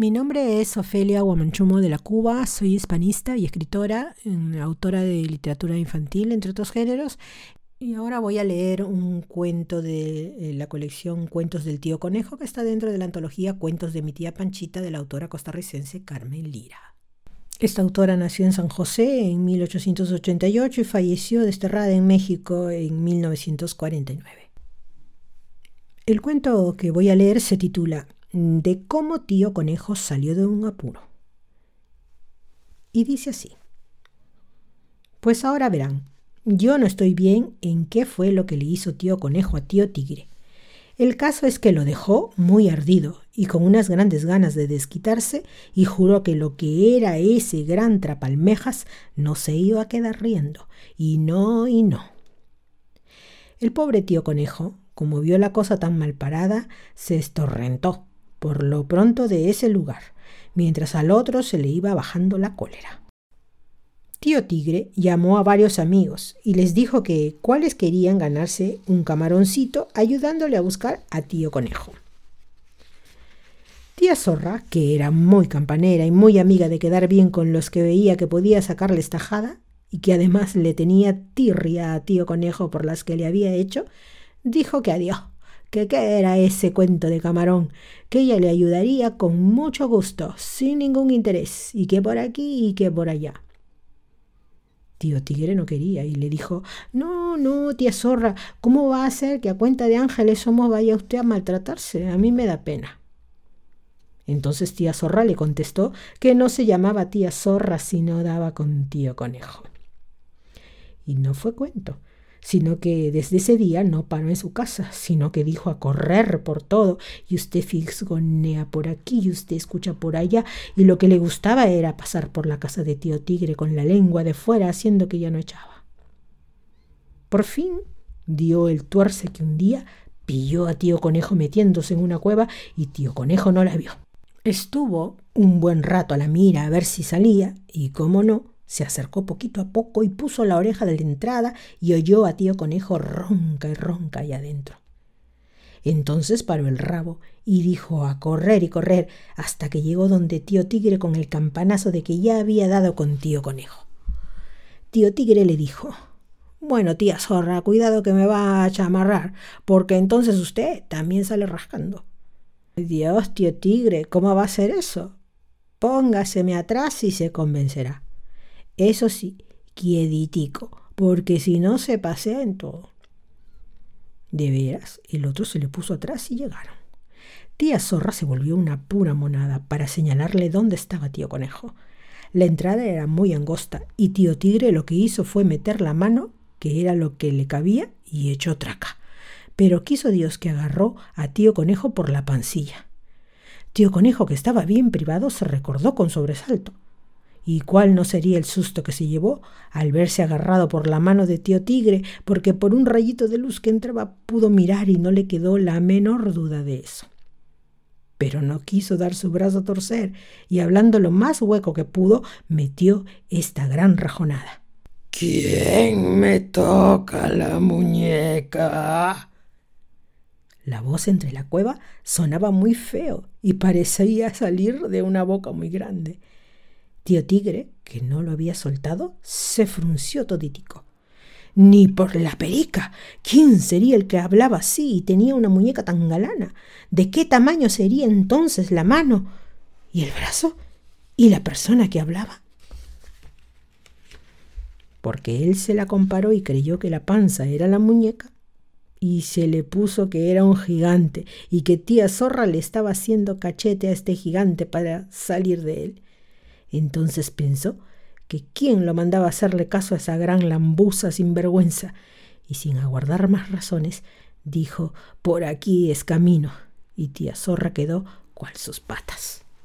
Mi nombre es Ofelia Guamanchumo de la Cuba, soy hispanista y escritora, autora de literatura infantil, entre otros géneros. Y ahora voy a leer un cuento de eh, la colección Cuentos del tío Conejo que está dentro de la antología Cuentos de mi tía Panchita de la autora costarricense Carmen Lira. Esta autora nació en San José en 1888 y falleció desterrada en México en 1949. El cuento que voy a leer se titula De cómo tío conejo salió de un apuro. Y dice así. Pues ahora verán, yo no estoy bien en qué fue lo que le hizo tío conejo a tío tigre. El caso es que lo dejó muy ardido y con unas grandes ganas de desquitarse y juró que lo que era ese gran trapalmejas no se iba a quedar riendo. Y no, y no. El pobre tío conejo como vio la cosa tan mal parada, se estorrentó por lo pronto de ese lugar, mientras al otro se le iba bajando la cólera. Tío Tigre llamó a varios amigos y les dijo que cuáles querían ganarse un camaroncito ayudándole a buscar a tío Conejo. Tía Zorra, que era muy campanera y muy amiga de quedar bien con los que veía que podía sacarles tajada, y que además le tenía tirria a tío Conejo por las que le había hecho, dijo que adiós, que qué era ese cuento de camarón, que ella le ayudaría con mucho gusto, sin ningún interés, y que por aquí y que por allá. Tío Tigre no quería y le dijo, no, no, tía zorra, ¿cómo va a ser que a cuenta de ángeles somos vaya usted a maltratarse? A mí me da pena. Entonces tía zorra le contestó que no se llamaba tía zorra si no daba con tío conejo. Y no fue cuento sino que desde ese día no paró en su casa, sino que dijo a correr por todo, y usted fisgonea por aquí y usted escucha por allá, y lo que le gustaba era pasar por la casa de tío Tigre con la lengua de fuera, haciendo que ya no echaba. Por fin dio el tuerce que un día pilló a tío Conejo metiéndose en una cueva y tío Conejo no la vio. Estuvo un buen rato a la mira a ver si salía, y cómo no, se acercó poquito a poco y puso la oreja de la entrada y oyó a tío conejo ronca y ronca allá adentro. Entonces paró el rabo y dijo a correr y correr hasta que llegó donde tío tigre con el campanazo de que ya había dado con tío conejo. Tío tigre le dijo Bueno, tía zorra, cuidado que me va a chamarrar, porque entonces usted también sale rascando. Dios, tío tigre, ¿cómo va a ser eso? Póngaseme atrás y se convencerá. Eso sí, quieditico, porque si no se pasea en todo. De veras, el otro se le puso atrás y llegaron. Tía Zorra se volvió una pura monada para señalarle dónde estaba tío Conejo. La entrada era muy angosta y tío Tigre lo que hizo fue meter la mano, que era lo que le cabía, y echó traca. Pero quiso Dios que agarró a tío Conejo por la pancilla. Tío Conejo, que estaba bien privado, se recordó con sobresalto. ¿Y cuál no sería el susto que se llevó al verse agarrado por la mano de tío Tigre, porque por un rayito de luz que entraba pudo mirar y no le quedó la menor duda de eso? Pero no quiso dar su brazo a torcer y hablando lo más hueco que pudo, metió esta gran rajonada. ¿Quién me toca la muñeca? La voz entre la cueva sonaba muy feo y parecía salir de una boca muy grande. Tío Tigre, que no lo había soltado, se frunció toditico. Ni por la perica. ¿Quién sería el que hablaba así y tenía una muñeca tan galana? ¿De qué tamaño sería entonces la mano? ¿Y el brazo? ¿Y la persona que hablaba? Porque él se la comparó y creyó que la panza era la muñeca, y se le puso que era un gigante y que tía Zorra le estaba haciendo cachete a este gigante para salir de él. Entonces pensó que quién lo mandaba hacerle caso a esa gran lambuza sin vergüenza, y sin aguardar más razones, dijo por aquí es camino, y tía zorra quedó cual sus patas.